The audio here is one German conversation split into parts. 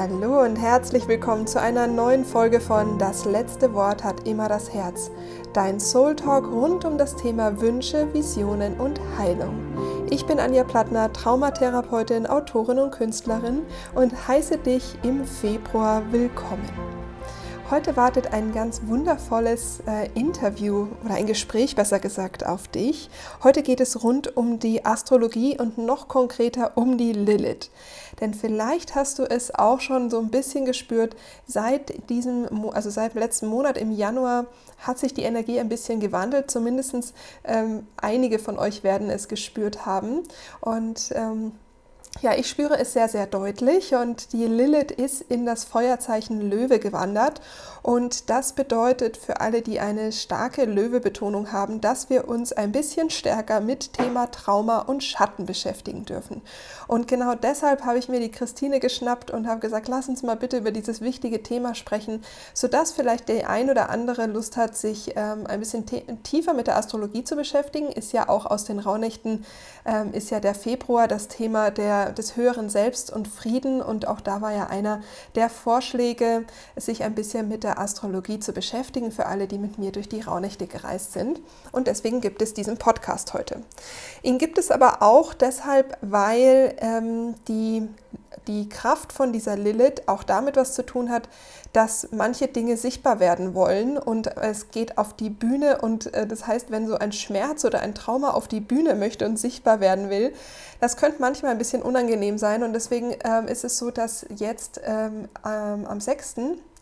Hallo und herzlich willkommen zu einer neuen Folge von Das letzte Wort hat immer das Herz. Dein Soul Talk rund um das Thema Wünsche, Visionen und Heilung. Ich bin Anja Plattner, Traumatherapeutin, Autorin und Künstlerin und heiße dich im Februar willkommen. Heute wartet ein ganz wundervolles äh, Interview oder ein Gespräch besser gesagt auf dich. Heute geht es rund um die Astrologie und noch konkreter um die Lilith. Denn vielleicht hast du es auch schon so ein bisschen gespürt, seit diesem, also seit letzten Monat im Januar hat sich die Energie ein bisschen gewandelt. Zumindest ähm, einige von euch werden es gespürt haben. Und ähm, ja, ich spüre es sehr, sehr deutlich und die Lilith ist in das Feuerzeichen Löwe gewandert und das bedeutet für alle, die eine starke Löwe-Betonung haben, dass wir uns ein bisschen stärker mit Thema Trauma und Schatten beschäftigen dürfen. Und genau deshalb habe ich mir die Christine geschnappt und habe gesagt, lass uns mal bitte über dieses wichtige Thema sprechen, sodass vielleicht der ein oder andere Lust hat, sich ähm, ein bisschen tiefer mit der Astrologie zu beschäftigen. Ist ja auch aus den Rauhnächten, ähm, ist ja der Februar das Thema der des höheren Selbst und Frieden. Und auch da war ja einer der Vorschläge, sich ein bisschen mit der Astrologie zu beschäftigen für alle, die mit mir durch die Rauhnächte gereist sind. Und deswegen gibt es diesen Podcast heute. Ihn gibt es aber auch deshalb, weil ähm, die die Kraft von dieser Lilith auch damit was zu tun hat, dass manche Dinge sichtbar werden wollen und es geht auf die Bühne und äh, das heißt, wenn so ein Schmerz oder ein Trauma auf die Bühne möchte und sichtbar werden will, das könnte manchmal ein bisschen unangenehm sein und deswegen ähm, ist es so, dass jetzt ähm, ähm am 6.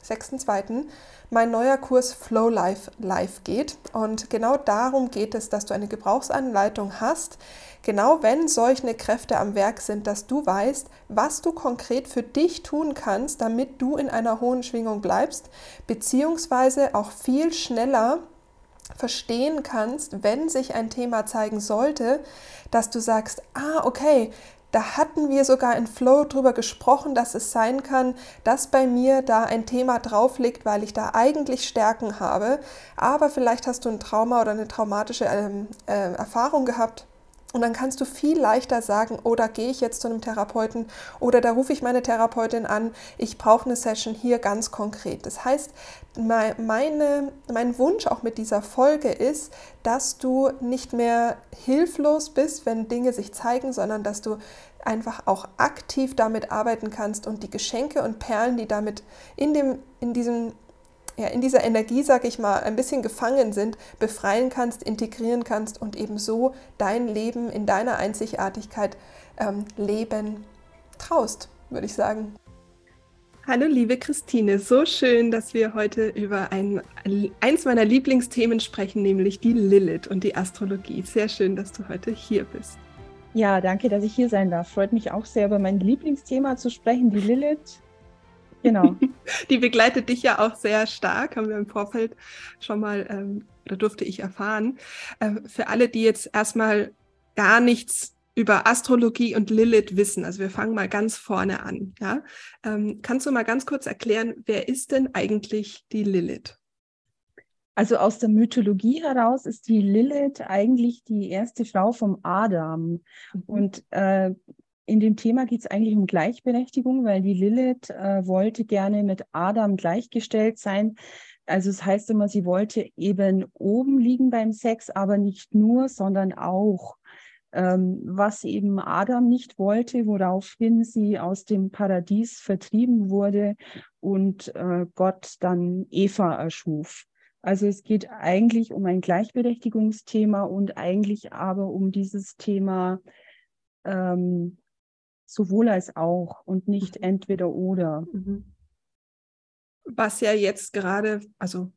6.2. mein neuer Kurs Flow Life live geht und genau darum geht es, dass du eine Gebrauchsanleitung hast, Genau wenn solche Kräfte am Werk sind, dass du weißt, was du konkret für dich tun kannst, damit du in einer hohen Schwingung bleibst, beziehungsweise auch viel schneller verstehen kannst, wenn sich ein Thema zeigen sollte, dass du sagst, ah, okay, da hatten wir sogar in Flow drüber gesprochen, dass es sein kann, dass bei mir da ein Thema drauf liegt, weil ich da eigentlich Stärken habe. Aber vielleicht hast du ein Trauma oder eine traumatische ähm, äh, Erfahrung gehabt und dann kannst du viel leichter sagen, oder oh, gehe ich jetzt zu einem Therapeuten oder da rufe ich meine Therapeutin an, ich brauche eine Session hier ganz konkret. Das heißt, meine, mein Wunsch auch mit dieser Folge ist, dass du nicht mehr hilflos bist, wenn Dinge sich zeigen, sondern dass du einfach auch aktiv damit arbeiten kannst und die Geschenke und Perlen, die damit in, dem, in diesem ja, in dieser Energie, sag ich mal, ein bisschen gefangen sind, befreien kannst, integrieren kannst und eben so dein Leben in deiner Einzigartigkeit ähm, leben traust, würde ich sagen. Hallo liebe Christine, so schön, dass wir heute über ein, eins meiner Lieblingsthemen sprechen, nämlich die Lilith und die Astrologie. Sehr schön, dass du heute hier bist. Ja, danke, dass ich hier sein darf. Freut mich auch sehr, über mein Lieblingsthema zu sprechen, die Lilith. Genau. Die begleitet dich ja auch sehr stark, haben wir im Vorfeld schon mal, ähm, oder durfte ich erfahren. Äh, für alle, die jetzt erstmal gar nichts über Astrologie und Lilith wissen, also wir fangen mal ganz vorne an. Ja? Ähm, kannst du mal ganz kurz erklären, wer ist denn eigentlich die Lilith? Also aus der Mythologie heraus ist die Lilith eigentlich die erste Frau vom Adam. Mhm. Und äh, in dem Thema geht es eigentlich um Gleichberechtigung, weil die Lilith äh, wollte gerne mit Adam gleichgestellt sein. Also es heißt immer, sie wollte eben oben liegen beim Sex, aber nicht nur, sondern auch. Ähm, was eben Adam nicht wollte, woraufhin sie aus dem Paradies vertrieben wurde und äh, Gott dann Eva erschuf. Also es geht eigentlich um ein Gleichberechtigungsthema und eigentlich aber um dieses Thema ähm, sowohl als auch und nicht mhm. entweder oder. Mhm. Was ja jetzt gerade, also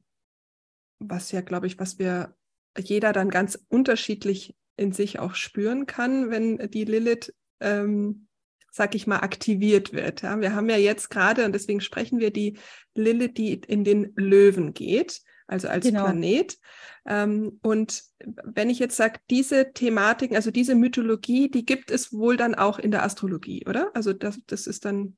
was ja, glaube ich, was wir jeder dann ganz unterschiedlich in sich auch spüren kann, wenn die Lilith, ähm, sag ich mal, aktiviert wird. Ja? Wir haben ja jetzt gerade, und deswegen sprechen wir die Lilith, die in den Löwen geht also als genau. Planet. Ähm, und wenn ich jetzt sage, diese Thematiken, also diese Mythologie, die gibt es wohl dann auch in der Astrologie, oder? Also das, das ist dann.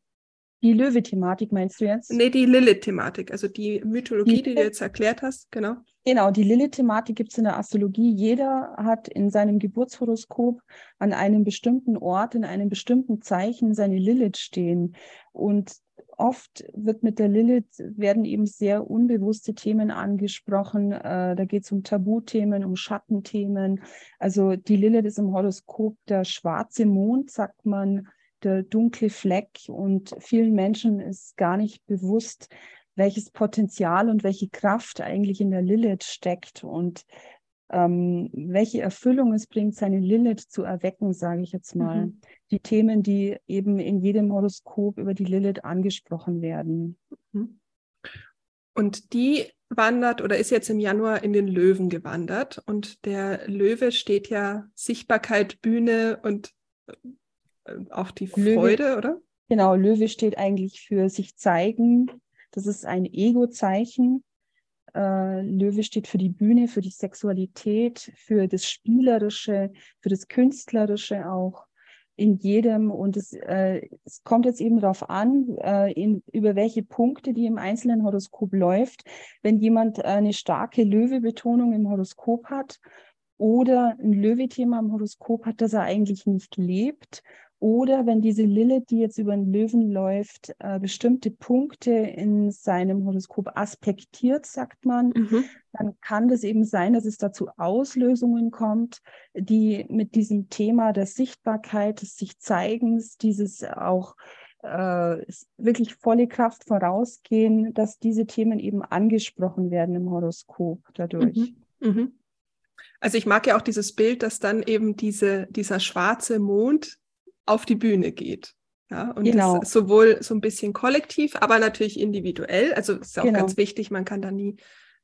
Die Löwe-Thematik meinst du jetzt? Nee, die Lilith-Thematik, also die Mythologie, die, die, du jetzt erklärt hast, genau. Genau, die Lilith-Thematik gibt es in der Astrologie. Jeder hat in seinem Geburtshoroskop an einem bestimmten Ort, in einem bestimmten Zeichen seine Lilith stehen. Und oft wird mit der Lilith, werden eben sehr unbewusste Themen angesprochen. Äh, da geht es um Tabuthemen, um Schattenthemen. Also die Lilith ist im Horoskop der schwarze Mond, sagt man, der dunkle Fleck. Und vielen Menschen ist gar nicht bewusst, welches Potenzial und welche Kraft eigentlich in der Lilith steckt und ähm, welche Erfüllung es bringt, seine Lilith zu erwecken, sage ich jetzt mal. Mhm. Die Themen, die eben in jedem Horoskop über die Lilith angesprochen werden. Mhm. Und die wandert oder ist jetzt im Januar in den Löwen gewandert. Und der Löwe steht ja Sichtbarkeit, Bühne und äh, auch die Freude, Löwe, oder? Genau, Löwe steht eigentlich für sich zeigen. Das ist ein Ego-Zeichen. Äh, Löwe steht für die Bühne, für die Sexualität, für das Spielerische, für das Künstlerische auch in jedem. Und es, äh, es kommt jetzt eben darauf an, äh, in, über welche Punkte die im einzelnen Horoskop läuft. Wenn jemand eine starke Löwe-Betonung im Horoskop hat oder ein Löwe-Thema im Horoskop hat, das er eigentlich nicht lebt oder wenn diese Lilith, die jetzt über den Löwen läuft, äh, bestimmte Punkte in seinem Horoskop aspektiert, sagt man, mhm. dann kann das eben sein, dass es dazu Auslösungen kommt, die mit diesem Thema der Sichtbarkeit, des sich Zeigens, dieses auch äh, wirklich volle Kraft vorausgehen, dass diese Themen eben angesprochen werden im Horoskop dadurch. Mhm. Mhm. Also ich mag ja auch dieses Bild, dass dann eben diese, dieser schwarze Mond auf die Bühne geht. Ja, und genau. das sowohl so ein bisschen kollektiv, aber natürlich individuell. Also ist auch genau. ganz wichtig, man kann da nie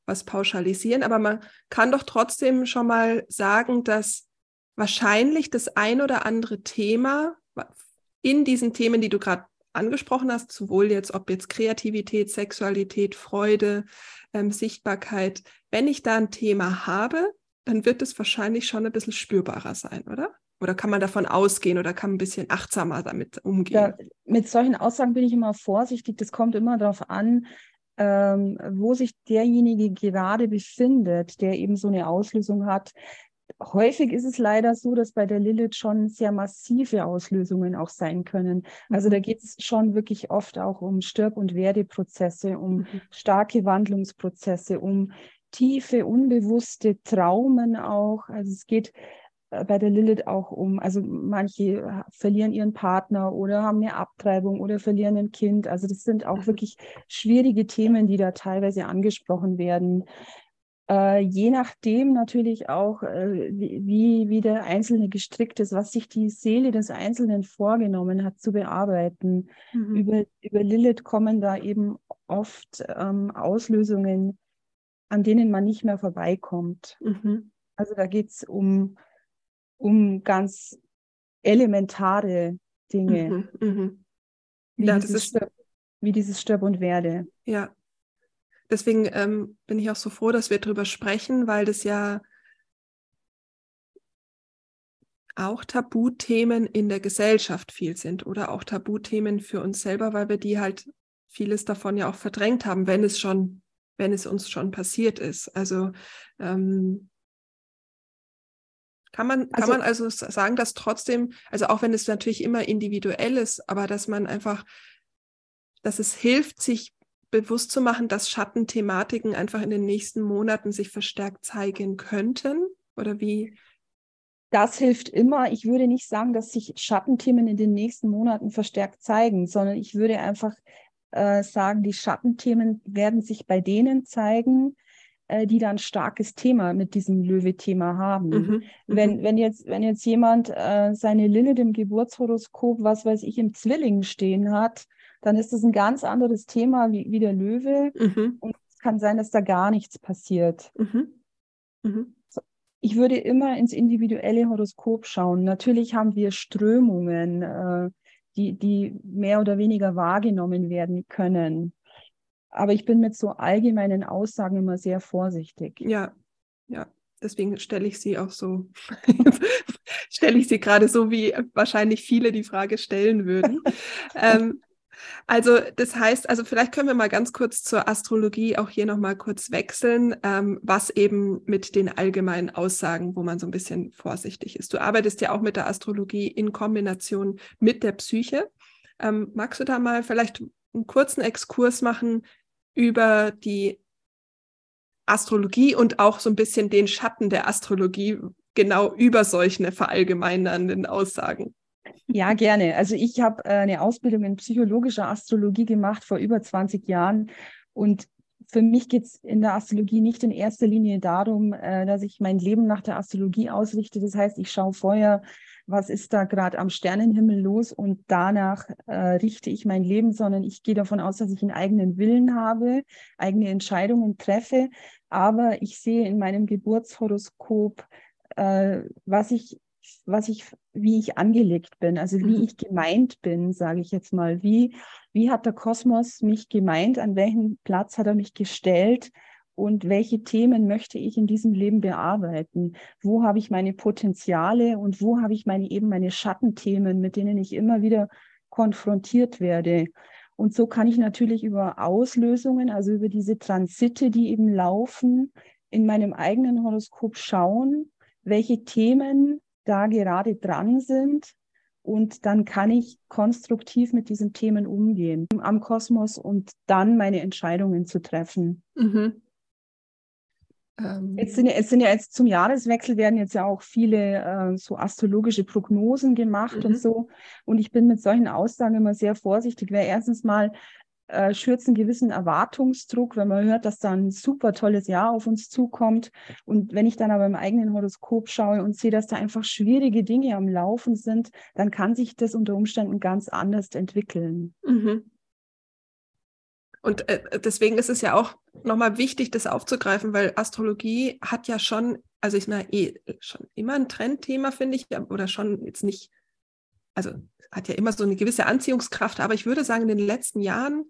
was pauschalisieren, aber man kann doch trotzdem schon mal sagen, dass wahrscheinlich das ein oder andere Thema in diesen Themen, die du gerade angesprochen hast, sowohl jetzt, ob jetzt Kreativität, Sexualität, Freude, ähm, Sichtbarkeit, wenn ich da ein Thema habe, dann wird es wahrscheinlich schon ein bisschen spürbarer sein, oder? Oder kann man davon ausgehen oder kann man ein bisschen achtsamer damit umgehen? Ja, mit solchen Aussagen bin ich immer vorsichtig. Das kommt immer darauf an, ähm, wo sich derjenige gerade befindet, der eben so eine Auslösung hat. Häufig ist es leider so, dass bei der Lilith schon sehr massive Auslösungen auch sein können. Also da mhm. geht es schon wirklich oft auch um Stirb- und Werdeprozesse, um mhm. starke Wandlungsprozesse, um tiefe, unbewusste Traumen auch. Also es geht bei der Lilith auch um, also manche äh, verlieren ihren Partner oder haben eine Abtreibung oder verlieren ein Kind. Also das sind auch mhm. wirklich schwierige Themen, die da teilweise angesprochen werden. Äh, je nachdem natürlich auch, äh, wie, wie der Einzelne gestrickt ist, was sich die Seele des Einzelnen vorgenommen hat zu bearbeiten. Mhm. Über, über Lilith kommen da eben oft ähm, Auslösungen, an denen man nicht mehr vorbeikommt. Mhm. Also da geht es um um ganz elementare Dinge. Mhm, mh. wie, ja, dieses ist, Stirb, wie dieses Stirb und Werde. Ja. Deswegen ähm, bin ich auch so froh, dass wir darüber sprechen, weil das ja auch Tabuthemen in der Gesellschaft viel sind oder auch Tabuthemen für uns selber, weil wir die halt vieles davon ja auch verdrängt haben, wenn es schon, wenn es uns schon passiert ist. Also ähm, kann man, kann also, man also sagen, dass trotzdem, also auch wenn es natürlich immer individuell ist, aber dass man einfach, dass es hilft, sich bewusst zu machen, dass Schattenthematiken einfach in den nächsten Monaten sich verstärkt zeigen könnten? Oder wie? Das hilft immer. Ich würde nicht sagen, dass sich Schattenthemen in den nächsten Monaten verstärkt zeigen, sondern ich würde einfach äh, sagen, die Schattenthemen werden sich bei denen zeigen, äh, die dann starkes Thema mit diesem Löwe-Thema haben. Mhm, mhm, wenn, wenn, jetzt, wenn jetzt jemand äh, seine Lilith im Geburtshoroskop, was weiß ich, im Zwilling stehen hat, dann ist das ein ganz anderes Thema wie, wie der Löwe. Mhm. Und es kann sein, dass da gar nichts passiert. Mhm. mhm. Ich würde immer ins individuelle Horoskop schauen. Natürlich haben wir Strömungen, äh, die, die mehr oder weniger wahrgenommen werden können. Aber ich bin mit so allgemeinen Aussagen immer sehr vorsichtig. Ja, ja. Deswegen stelle ich sie auch so, stelle ich sie gerade so, wie wahrscheinlich viele die Frage stellen würden. ähm, also das heißt, also vielleicht können wir mal ganz kurz zur Astrologie auch hier nochmal kurz wechseln, ähm, was eben mit den allgemeinen Aussagen, wo man so ein bisschen vorsichtig ist. Du arbeitest ja auch mit der Astrologie in Kombination mit der Psyche. Ähm, magst du da mal vielleicht einen kurzen Exkurs machen über die Astrologie und auch so ein bisschen den Schatten der Astrologie genau über solche verallgemeinernden Aussagen. Ja, gerne. Also ich habe äh, eine Ausbildung in psychologischer Astrologie gemacht vor über 20 Jahren und für mich geht es in der Astrologie nicht in erster Linie darum, äh, dass ich mein Leben nach der Astrologie ausrichte. Das heißt, ich schaue vorher, was ist da gerade am Sternenhimmel los und danach äh, richte ich mein Leben, sondern ich gehe davon aus, dass ich einen eigenen Willen habe, eigene Entscheidungen treffe. Aber ich sehe in meinem Geburtshoroskop, äh, was ich was ich, wie ich angelegt bin, also wie mhm. ich gemeint bin, sage ich jetzt mal. Wie, wie hat der Kosmos mich gemeint? An welchen Platz hat er mich gestellt? Und welche Themen möchte ich in diesem Leben bearbeiten? Wo habe ich meine Potenziale und wo habe ich meine eben meine Schattenthemen, mit denen ich immer wieder konfrontiert werde? Und so kann ich natürlich über Auslösungen, also über diese Transite, die eben laufen, in meinem eigenen Horoskop schauen, welche Themen da gerade dran sind. Und dann kann ich konstruktiv mit diesen Themen umgehen am Kosmos und dann meine Entscheidungen zu treffen. Mhm. Ähm. Jetzt sind, ja, jetzt sind ja jetzt zum Jahreswechsel werden jetzt ja auch viele äh, so astrologische Prognosen gemacht mhm. und so. Und ich bin mit solchen Aussagen immer sehr vorsichtig, weil erstens mal äh, schürt einen gewissen Erwartungsdruck, wenn man hört, dass da ein super tolles Jahr auf uns zukommt. Und wenn ich dann aber im eigenen Horoskop schaue und sehe, dass da einfach schwierige Dinge am Laufen sind, dann kann sich das unter Umständen ganz anders entwickeln. Mhm. Und äh, deswegen ist es ja auch nochmal wichtig, das aufzugreifen, weil Astrologie hat ja schon, also ich meine, eh, schon immer ein Trendthema, finde ich, oder schon jetzt nicht, also hat ja immer so eine gewisse Anziehungskraft, aber ich würde sagen, in den letzten Jahren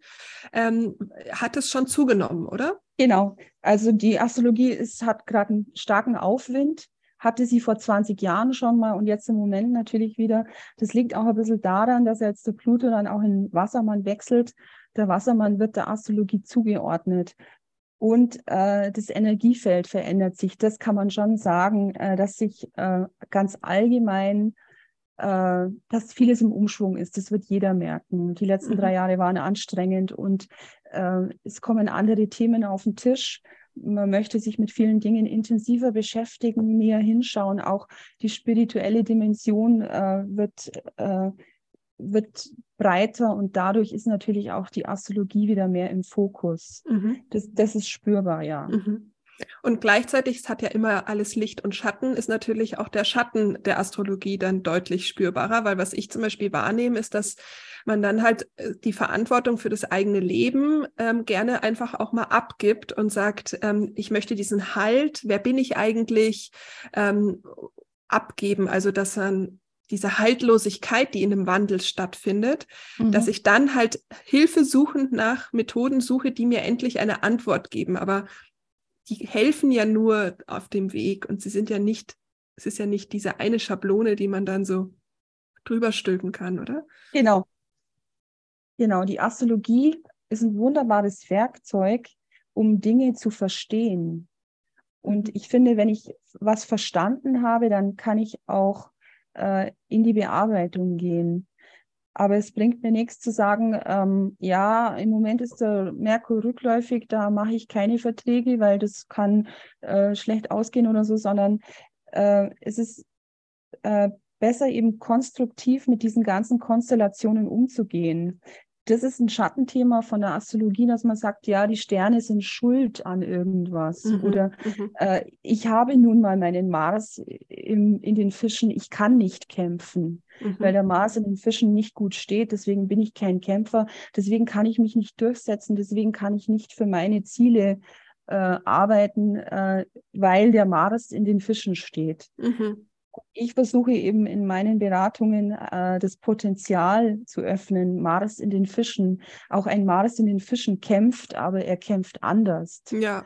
ähm, hat es schon zugenommen, oder? Genau. Also die Astrologie ist, hat gerade einen starken Aufwind, hatte sie vor 20 Jahren schon mal und jetzt im Moment natürlich wieder. Das liegt auch ein bisschen daran, dass jetzt der Pluto dann auch in Wassermann wechselt. Der Wassermann wird der Astrologie zugeordnet. Und äh, das Energiefeld verändert sich. Das kann man schon sagen, äh, dass sich äh, ganz allgemein äh, dass vieles im Umschwung ist. Das wird jeder merken. Die letzten mhm. drei Jahre waren anstrengend und äh, es kommen andere Themen auf den Tisch. Man möchte sich mit vielen Dingen intensiver beschäftigen, näher hinschauen. Auch die spirituelle Dimension äh, wird, wird breiter und dadurch ist natürlich auch die Astrologie wieder mehr im Fokus. Mhm. Das, das ist spürbar, ja. Mhm. Und gleichzeitig, es hat ja immer alles Licht und Schatten, ist natürlich auch der Schatten der Astrologie dann deutlich spürbarer, weil was ich zum Beispiel wahrnehme, ist, dass man dann halt äh, die Verantwortung für das eigene Leben ähm, gerne einfach auch mal abgibt und sagt, ähm, ich möchte diesen Halt, wer bin ich eigentlich, ähm, abgeben. Also dass dann diese Haltlosigkeit, die in einem Wandel stattfindet, mhm. dass ich dann halt hilfesuchend nach Methoden suche, die mir endlich eine Antwort geben. Aber die helfen ja nur auf dem Weg und sie sind ja nicht, es ist ja nicht diese eine Schablone, die man dann so drüber stülpen kann, oder? Genau. Genau, die Astrologie ist ein wunderbares Werkzeug, um Dinge zu verstehen. Und mhm. ich finde, wenn ich was verstanden habe, dann kann ich auch äh, in die Bearbeitung gehen. Aber es bringt mir nichts zu sagen, ähm, ja, im Moment ist der Merkur rückläufig, da mache ich keine Verträge, weil das kann äh, schlecht ausgehen oder so, sondern äh, es ist äh, besser eben konstruktiv mit diesen ganzen Konstellationen umzugehen das ist ein Schattenthema von der Astrologie, dass man sagt, ja, die Sterne sind schuld an irgendwas. Mhm, Oder mhm. äh, ich habe nun mal meinen Mars im, in den Fischen, ich kann nicht kämpfen, mhm. weil der Mars in den Fischen nicht gut steht. Deswegen bin ich kein Kämpfer. Deswegen kann ich mich nicht durchsetzen. Deswegen kann ich nicht für meine Ziele äh, arbeiten, äh, weil der Mars in den Fischen steht. Mhm. Ich versuche eben in meinen Beratungen äh, das Potenzial zu öffnen. Mars in den Fischen. Auch ein Mars in den Fischen kämpft, aber er kämpft anders. Ja.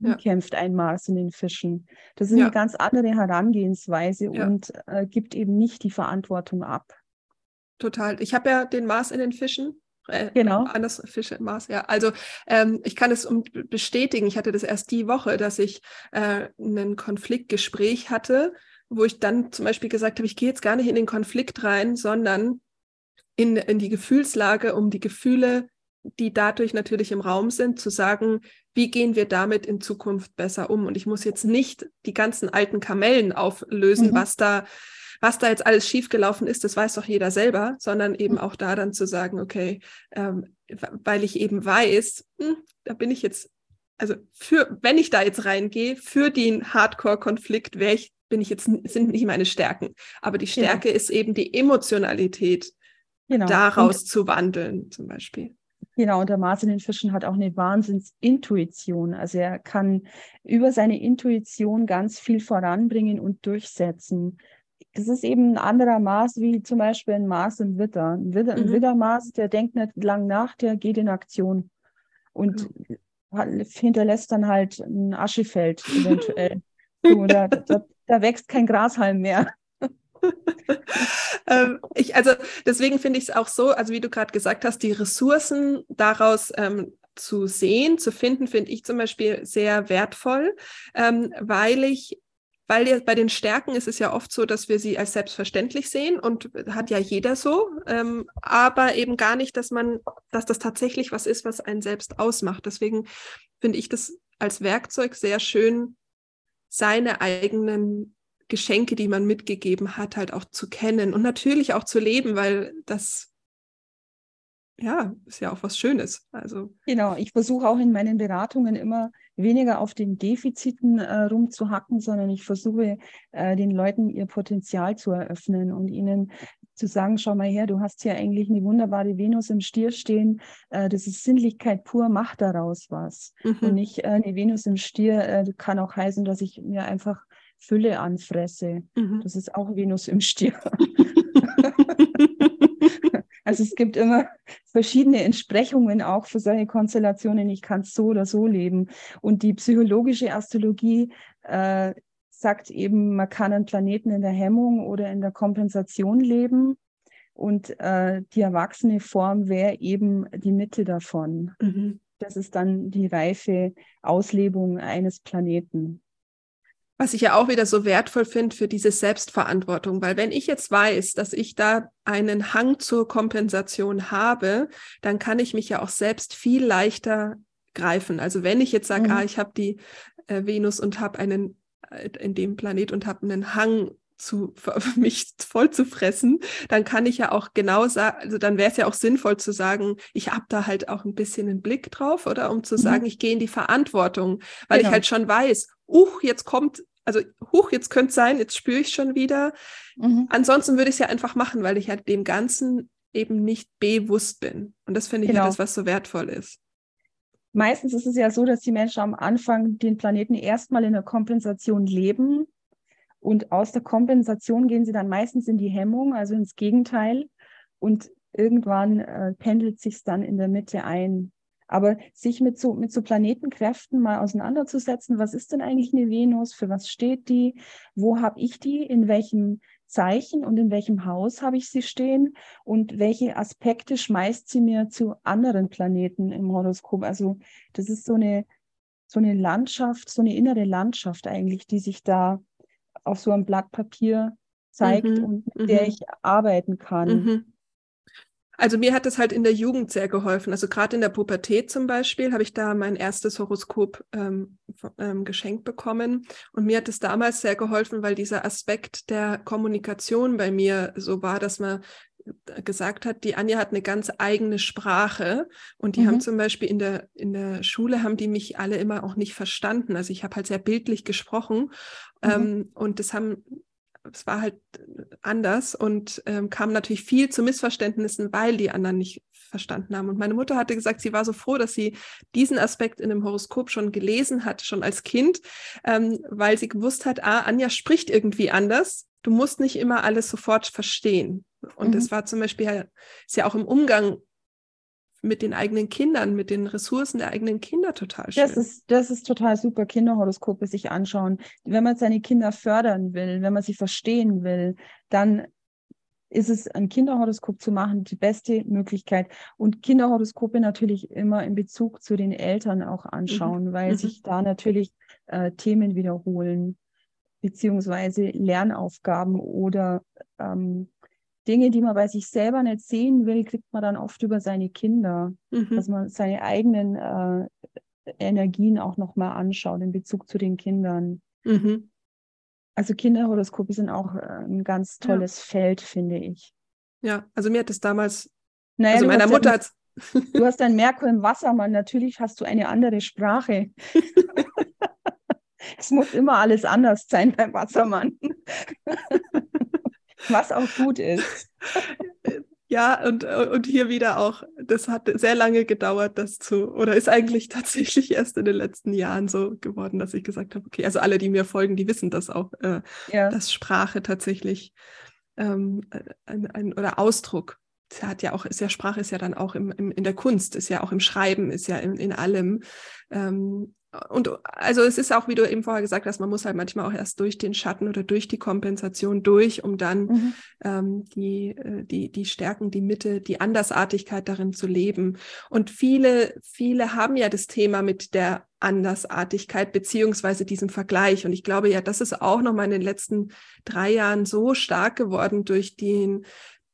Ja. kämpft ein Mars in den Fischen? Das ist ja. eine ganz andere Herangehensweise ja. und äh, gibt eben nicht die Verantwortung ab. Total. Ich habe ja den Mars in den Fischen äh, genau. Anders Fische Mars, ja. Also ähm, ich kann es um bestätigen. Ich hatte das erst die Woche, dass ich äh, ein Konfliktgespräch hatte wo ich dann zum Beispiel gesagt habe, ich gehe jetzt gar nicht in den Konflikt rein, sondern in, in die Gefühlslage, um die Gefühle die dadurch natürlich im Raum sind, zu sagen, wie gehen wir damit in Zukunft besser um? Und ich muss jetzt nicht die ganzen alten Kamellen auflösen, mhm. was da was da jetzt alles schiefgelaufen ist, das weiß doch jeder selber, sondern eben mhm. auch da dann zu sagen, okay, ähm, weil ich eben weiß, hm, da bin ich jetzt, also für, wenn ich da jetzt reingehe, für den Hardcore-Konflikt wäre ich, bin ich jetzt, sind nicht meine Stärken. Aber die. Stärke genau. ist eben die Emotionalität, genau. daraus und, zu wandeln, zum Beispiel. Genau, und der Martin in Fischen hat auch eine Wahnsinnsintuition. Also er kann über seine Intuition ganz viel voranbringen und durchsetzen. Das ist eben ein anderer Mars wie zum Beispiel ein Mars im Witter. Ein, Witter, mhm. ein Widdermars, der denkt nicht lang nach, der geht in Aktion und mhm. hinterlässt dann halt ein Aschefeld eventuell. so, da, da, da wächst kein Grashalm mehr. ähm, ich, also deswegen finde ich es auch so, also wie du gerade gesagt hast, die Ressourcen daraus ähm, zu sehen, zu finden, finde ich zum Beispiel sehr wertvoll, ähm, weil ich weil bei den Stärken ist es ja oft so, dass wir sie als selbstverständlich sehen und hat ja jeder so, ähm, aber eben gar nicht, dass man, dass das tatsächlich was ist, was einen selbst ausmacht. Deswegen finde ich das als Werkzeug sehr schön, seine eigenen Geschenke, die man mitgegeben hat, halt auch zu kennen und natürlich auch zu leben, weil das ja, ist ja auch was Schönes. Also genau, ich versuche auch in meinen Beratungen immer weniger auf den Defiziten äh, rumzuhacken, sondern ich versuche äh, den Leuten ihr Potenzial zu eröffnen und ihnen zu sagen, schau mal her, du hast hier eigentlich eine wunderbare Venus im Stier stehen, äh, das ist Sinnlichkeit pur, mach daraus was. Mhm. Und nicht äh, eine Venus im Stier äh, kann auch heißen, dass ich mir einfach Fülle anfresse. Mhm. Das ist auch Venus im Stier. also es gibt immer verschiedene Entsprechungen auch für solche Konstellationen. Ich kann es so oder so leben. Und die psychologische Astrologie äh, sagt eben, man kann einen Planeten in der Hemmung oder in der Kompensation leben. Und äh, die erwachsene Form wäre eben die Mitte davon. Mhm. Das ist dann die reife Auslebung eines Planeten. Was ich ja auch wieder so wertvoll finde für diese Selbstverantwortung, weil wenn ich jetzt weiß, dass ich da einen Hang zur Kompensation habe, dann kann ich mich ja auch selbst viel leichter greifen. Also wenn ich jetzt sage, mhm. ah, ich habe die äh, Venus und habe einen in dem Planet und habe einen Hang zu mich voll zu fressen, dann kann ich ja auch genau sagen, also dann wäre es ja auch sinnvoll zu sagen, ich habe da halt auch ein bisschen einen Blick drauf, oder um zu mhm. sagen, ich gehe in die Verantwortung, weil genau. ich halt schon weiß, uch, jetzt kommt, also huch, jetzt könnte es sein, jetzt spüre ich schon wieder. Mhm. Ansonsten würde ich es ja einfach machen, weil ich halt dem Ganzen eben nicht bewusst bin. Und das finde ich genau. ja das, was so wertvoll ist. Meistens ist es ja so, dass die Menschen am Anfang den Planeten erstmal in der Kompensation leben und aus der Kompensation gehen sie dann meistens in die Hemmung, also ins Gegenteil. Und irgendwann äh, pendelt sich dann in der Mitte ein. Aber sich mit so, mit so Planetenkräften mal auseinanderzusetzen, was ist denn eigentlich eine Venus, für was steht die, wo habe ich die, in welchem Zeichen und in welchem Haus habe ich sie stehen und welche Aspekte schmeißt sie mir zu anderen Planeten im Horoskop. Also das ist so eine, so eine Landschaft, so eine innere Landschaft eigentlich, die sich da auf so einem Blatt Papier zeigt mhm, und mit der mhm. ich arbeiten kann. Mhm. Also mir hat es halt in der Jugend sehr geholfen. Also gerade in der Pubertät zum Beispiel habe ich da mein erstes Horoskop ähm, ähm, geschenkt bekommen. Und mir hat es damals sehr geholfen, weil dieser Aspekt der Kommunikation bei mir so war, dass man gesagt hat, die Anja hat eine ganz eigene Sprache und die mhm. haben zum Beispiel in der, in der Schule haben die mich alle immer auch nicht verstanden. Also ich habe halt sehr bildlich gesprochen mhm. ähm, und das haben es war halt anders und ähm, kam natürlich viel zu Missverständnissen, weil die anderen nicht verstanden haben. Und meine Mutter hatte gesagt, sie war so froh, dass sie diesen Aspekt in dem Horoskop schon gelesen hat, schon als Kind, ähm, weil sie gewusst hat, ah, Anja spricht irgendwie anders. Du musst nicht immer alles sofort verstehen. Und mhm. das war zum Beispiel, ist ja auch im Umgang mit den eigenen Kindern, mit den Ressourcen der eigenen Kinder total schön. Das ist, das ist total super, Kinderhoroskope sich anschauen. Wenn man seine Kinder fördern will, wenn man sie verstehen will, dann ist es ein Kinderhoroskop zu machen die beste Möglichkeit. Und Kinderhoroskope natürlich immer in Bezug zu den Eltern auch anschauen, mhm. weil mhm. sich da natürlich äh, Themen wiederholen, beziehungsweise Lernaufgaben oder ähm, Dinge, die man bei sich selber nicht sehen will, kriegt man dann oft über seine Kinder, mhm. dass man seine eigenen äh, Energien auch nochmal anschaut in Bezug zu den Kindern. Mhm. Also Kinderhoroskope sind auch äh, ein ganz tolles ja. Feld, finde ich. Ja, also mir hat es damals, naja, also meiner Mutter hat Du hast ein Merkur im Wassermann, natürlich hast du eine andere Sprache. es muss immer alles anders sein beim Wassermann. Was auch gut ist. Ja, und, und hier wieder auch, das hat sehr lange gedauert, das zu, oder ist eigentlich tatsächlich erst in den letzten Jahren so geworden, dass ich gesagt habe, okay, also alle, die mir folgen, die wissen das auch, äh, ja. dass Sprache tatsächlich ähm, ein, ein, oder Ausdruck, es hat ja auch, ist ja Sprache ist ja dann auch im, im, in der Kunst, ist ja auch im Schreiben, ist ja in, in allem. Ähm, und also es ist auch, wie du eben vorher gesagt hast, man muss halt manchmal auch erst durch den Schatten oder durch die Kompensation durch, um dann mhm. ähm, die, äh, die, die Stärken, die Mitte, die Andersartigkeit darin zu leben. Und viele, viele haben ja das Thema mit der Andersartigkeit beziehungsweise diesem Vergleich. Und ich glaube ja, das ist auch nochmal in den letzten drei Jahren so stark geworden durch den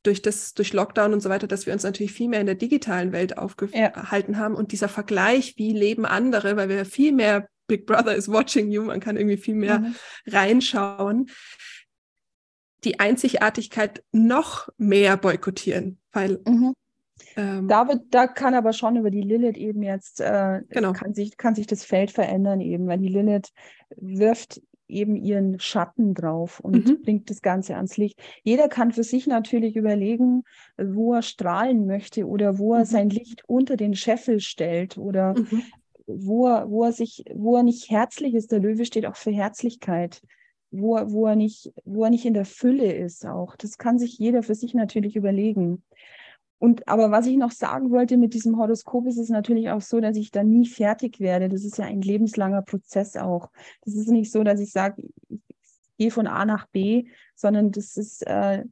durch das, durch Lockdown und so weiter, dass wir uns natürlich viel mehr in der digitalen Welt aufgehalten ja. haben und dieser Vergleich, wie leben andere, weil wir viel mehr Big Brother is watching you, man kann irgendwie viel mehr mhm. reinschauen, die Einzigartigkeit noch mehr boykottieren, weil mhm. Ähm, da, wird, da kann aber schon über die Lilith eben jetzt, äh, genau. kann, sich, kann sich das Feld verändern eben, weil die Lilith wirft eben ihren Schatten drauf und mhm. bringt das Ganze ans Licht. Jeder kann für sich natürlich überlegen, wo er strahlen möchte oder wo er mhm. sein Licht unter den Scheffel stellt oder mhm. wo, er, wo er sich, wo er nicht herzlich ist. Der Löwe steht auch für Herzlichkeit. Wo, wo, er nicht, wo er nicht in der Fülle ist auch. Das kann sich jeder für sich natürlich überlegen. Und aber was ich noch sagen wollte mit diesem Horoskop, ist es natürlich auch so, dass ich da nie fertig werde. Das ist ja ein lebenslanger Prozess auch. Das ist nicht so, dass ich sage, ich gehe von A nach B, sondern das ist äh,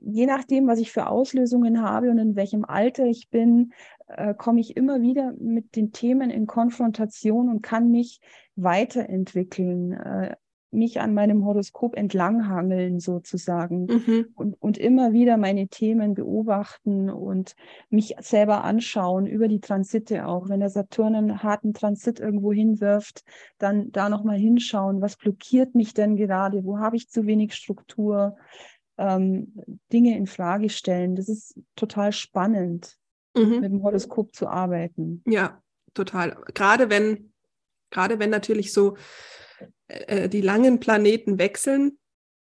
je nachdem, was ich für Auslösungen habe und in welchem Alter ich bin, äh, komme ich immer wieder mit den Themen in Konfrontation und kann mich weiterentwickeln. Äh, mich an meinem Horoskop entlanghangeln sozusagen mhm. und, und immer wieder meine Themen beobachten und mich selber anschauen über die Transite auch. Wenn der Saturn einen harten Transit irgendwo hinwirft, dann da nochmal hinschauen, was blockiert mich denn gerade, wo habe ich zu wenig Struktur, ähm, Dinge in Frage stellen. Das ist total spannend, mhm. mit dem Horoskop zu arbeiten. Ja, total. Gerade wenn, gerade wenn natürlich so äh, die langen Planeten wechseln.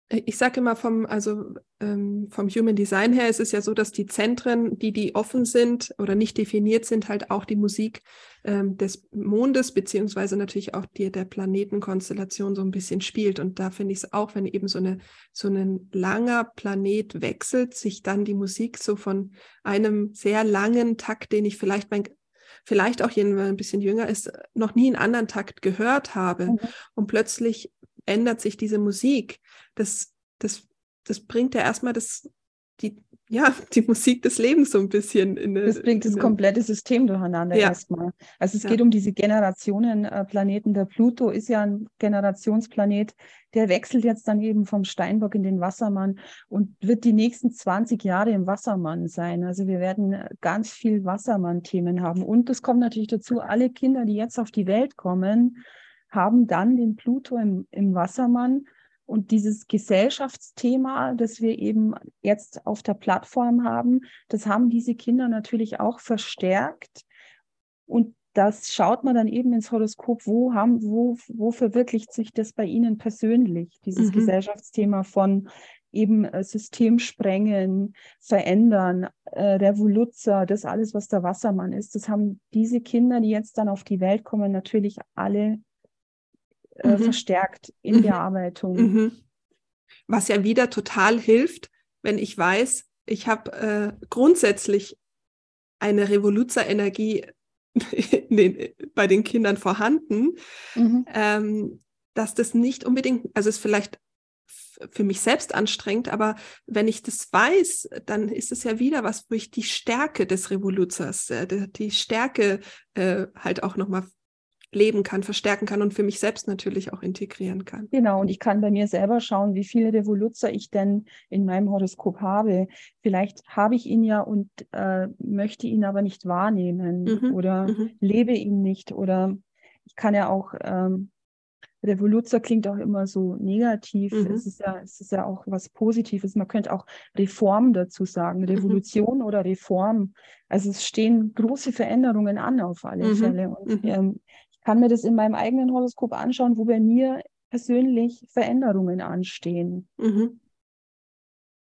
Ich sage immer vom, also ähm, vom Human Design her ist es ja so, dass die Zentren, die die offen sind oder nicht definiert sind, halt auch die Musik ähm, des Mondes beziehungsweise natürlich auch die der Planetenkonstellation so ein bisschen spielt. Und da finde ich es auch, wenn eben so eine so ein langer Planet wechselt, sich dann die Musik so von einem sehr langen Takt, den ich vielleicht mein vielleicht auch jemand, der ein bisschen jünger ist, noch nie einen anderen Takt gehört habe. Mhm. Und plötzlich ändert sich diese Musik. Das, das, das bringt ja erstmal das, die, ja, die Musik des Lebens so ein bisschen in Das bringt das komplette System durcheinander ja. erstmal. Also es ja. geht um diese Generationenplaneten. Der Pluto ist ja ein Generationsplanet, der wechselt jetzt dann eben vom Steinbock in den Wassermann und wird die nächsten 20 Jahre im Wassermann sein. Also wir werden ganz viel Wassermann-Themen haben. Und es kommt natürlich dazu, alle Kinder, die jetzt auf die Welt kommen, haben dann den Pluto im, im Wassermann und dieses Gesellschaftsthema, das wir eben jetzt auf der Plattform haben, das haben diese Kinder natürlich auch verstärkt. Und das schaut man dann eben ins Horoskop, wo haben, wo, wo verwirklicht sich das bei Ihnen persönlich, dieses mhm. Gesellschaftsthema von eben äh, System sprengen, verändern, äh, Revoluzer, das alles, was der Wassermann ist, das haben diese Kinder, die jetzt dann auf die Welt kommen, natürlich alle äh, mhm. verstärkt in mhm. Bearbeitung. Mhm. Was ja wieder total hilft, wenn ich weiß, ich habe äh, grundsätzlich eine Revoluzer-Energie bei den Kindern vorhanden, mhm. ähm, dass das nicht unbedingt, also es vielleicht für mich selbst anstrengend, aber wenn ich das weiß, dann ist es ja wieder was, wo ich die Stärke des Revoluzers, äh, die, die Stärke äh, halt auch nochmal leben kann, verstärken kann und für mich selbst natürlich auch integrieren kann. Genau, und ich kann bei mir selber schauen, wie viele Revoluzzer ich denn in meinem Horoskop habe. Vielleicht habe ich ihn ja und äh, möchte ihn aber nicht wahrnehmen mhm. oder mhm. lebe ihn nicht. Oder ich kann ja auch, ähm, Revoluzzer klingt auch immer so negativ. Mhm. Es, ist ja, es ist ja auch was Positives. Man könnte auch Reform dazu sagen, mhm. Revolution oder Reform. Also es stehen große Veränderungen an auf alle mhm. Fälle. Und mhm. ähm, kann mir das in meinem eigenen Horoskop anschauen, wo bei mir persönlich Veränderungen anstehen. Mhm.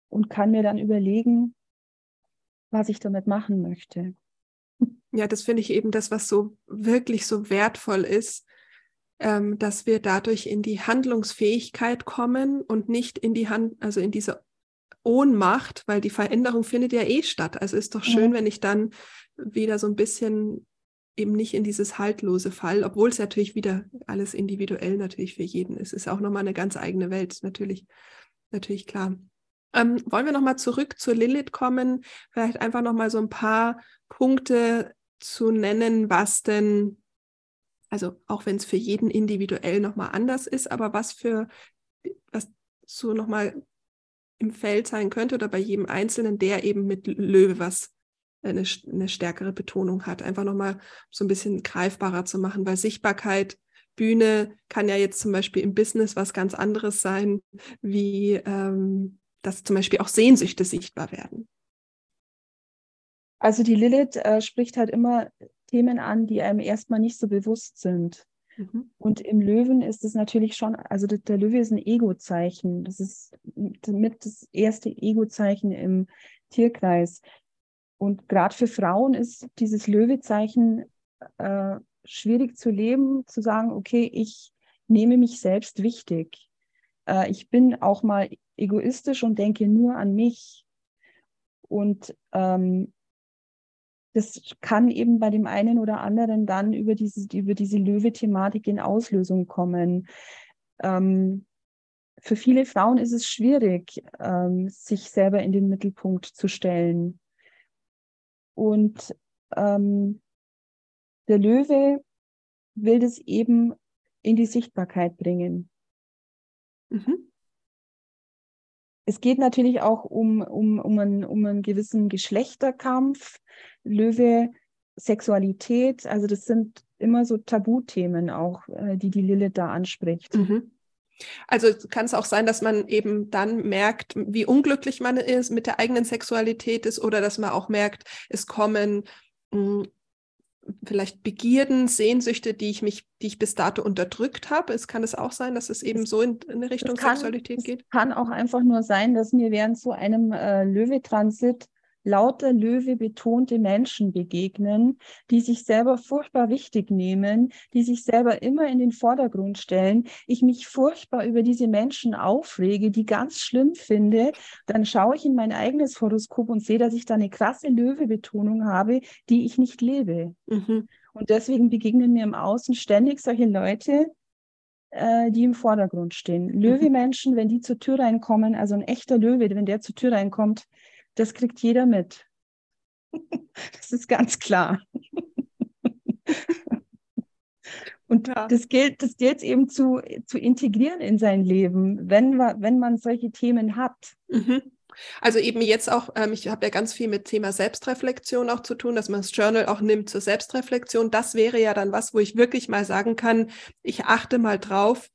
Und kann mir dann überlegen, was ich damit machen möchte. Ja, das finde ich eben das, was so wirklich so wertvoll ist, ähm, dass wir dadurch in die Handlungsfähigkeit kommen und nicht in die Hand, also in diese Ohnmacht, weil die Veränderung findet ja eh statt. Also ist doch schön, ja. wenn ich dann wieder so ein bisschen eben nicht in dieses haltlose Fall, obwohl es natürlich wieder alles individuell natürlich für jeden ist. Ist auch nochmal eine ganz eigene Welt, natürlich, natürlich klar. Ähm, wollen wir nochmal zurück zur Lilith kommen? Vielleicht einfach nochmal so ein paar Punkte zu nennen, was denn, also auch wenn es für jeden individuell nochmal anders ist, aber was für, was so nochmal im Feld sein könnte oder bei jedem Einzelnen, der eben mit Löwe was eine, eine stärkere Betonung hat. Einfach nochmal so ein bisschen greifbarer zu machen, weil Sichtbarkeit, Bühne kann ja jetzt zum Beispiel im Business was ganz anderes sein, wie ähm, dass zum Beispiel auch Sehnsüchte sichtbar werden. Also die Lilith äh, spricht halt immer Themen an, die einem erstmal nicht so bewusst sind. Mhm. Und im Löwen ist es natürlich schon, also der, der Löwe ist ein Ego-Zeichen. Das ist mit das erste Ego-Zeichen im Tierkreis. Und gerade für Frauen ist dieses Löwezeichen äh, schwierig zu leben, zu sagen, okay, ich nehme mich selbst wichtig. Äh, ich bin auch mal egoistisch und denke nur an mich. Und ähm, das kann eben bei dem einen oder anderen dann über diese, über diese Löwe-Thematik in Auslösung kommen. Ähm, für viele Frauen ist es schwierig, ähm, sich selber in den Mittelpunkt zu stellen. Und ähm, der Löwe will das eben in die Sichtbarkeit bringen. Mhm. Es geht natürlich auch um, um, um, einen, um einen gewissen Geschlechterkampf, Löwe, Sexualität. Also das sind immer so Tabuthemen auch, äh, die die Lilith da anspricht. Mhm. Also kann es auch sein, dass man eben dann merkt, wie unglücklich man ist, mit der eigenen Sexualität ist oder dass man auch merkt, es kommen mh, hm, vielleicht Begierden, Sehnsüchte, die ich mich, die ich bis dato unterdrückt habe. Es kann es auch sein, dass es eben so in, in Richtung kann, Sexualität geht. Es kann auch einfach nur sein, dass mir während so einem äh, Löwe-Transit lauter Löwe betonte Menschen begegnen, die sich selber furchtbar wichtig nehmen, die sich selber immer in den Vordergrund stellen, ich mich furchtbar über diese Menschen aufrege, die ganz schlimm finde, dann schaue ich in mein eigenes Horoskop und sehe, dass ich da eine krasse Löwe-Betonung habe, die ich nicht lebe. Mhm. Und deswegen begegnen mir im Außen ständig solche Leute, äh, die im Vordergrund stehen. Mhm. Löwe-Menschen, wenn die zur Tür reinkommen, also ein echter Löwe, wenn der zur Tür reinkommt, das kriegt jeder mit. Das ist ganz klar. Und ja. das gilt, das gilt eben zu, zu integrieren in sein Leben, wenn, wenn man solche Themen hat. Mhm. Also eben jetzt auch, ähm, ich habe ja ganz viel mit Thema Selbstreflexion auch zu tun, dass man das Journal auch nimmt zur Selbstreflexion. Das wäre ja dann was, wo ich wirklich mal sagen kann, ich achte mal drauf,